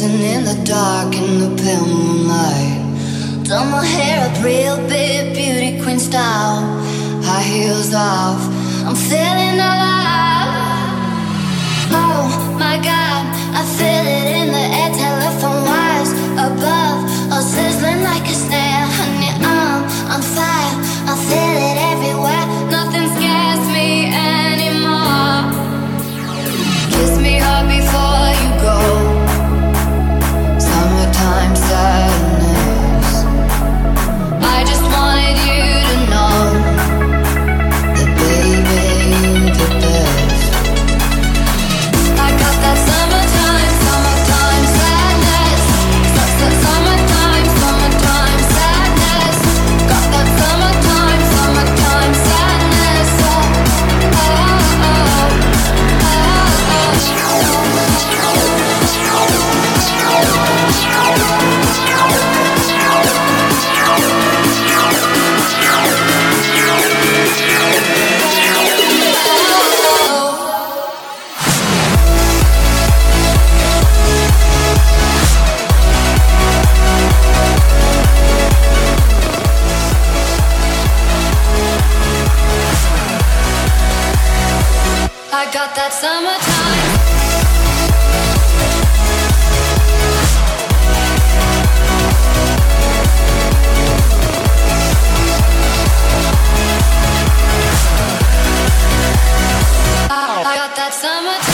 dancing in the dark in the pale moonlight. Done my hair up real big, beauty queen style. High heels off, I'm feeling alive. Oh my god, I feel it in the air. Telephone wires above, all sizzling like a snake. I'm sad. Got that summertime. I got that summertime.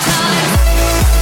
Summertime.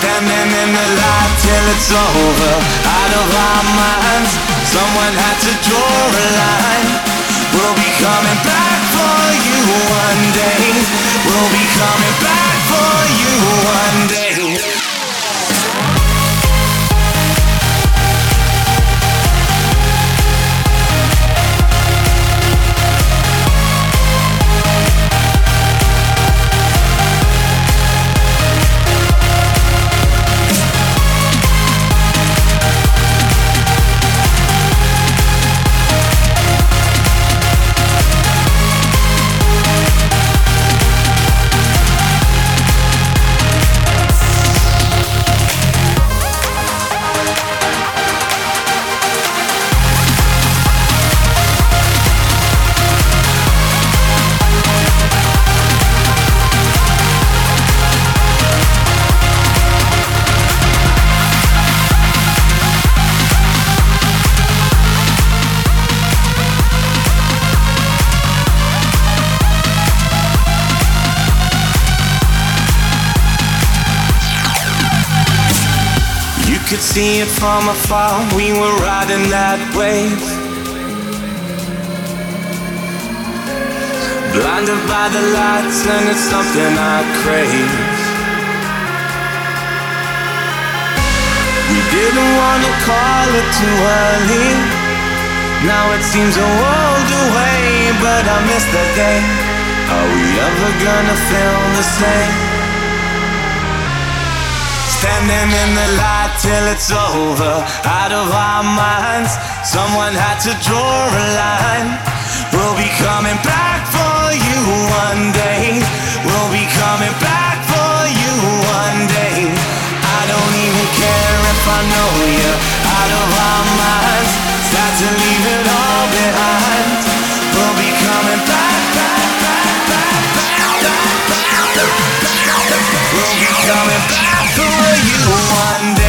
Standing in the light till it's over, out of our minds. Someone had to draw a line. We'll be coming back for you one day. We'll be coming back for you one day. See it from afar. We were riding that wave. Blinded by the lights, and it's something I crave. We didn't wanna call it too early. Now it seems a world away, but I miss the day. Are we ever gonna feel the same? Standing in the light till it's over, out of our minds. Someone had to draw a line. We'll be coming back for you one day. We'll be coming back for you one day. I don't even care if I know you out of our minds. Start to leave it all behind. We'll be coming back, back, back, back, back, back, back, back. We'll be coming back for you one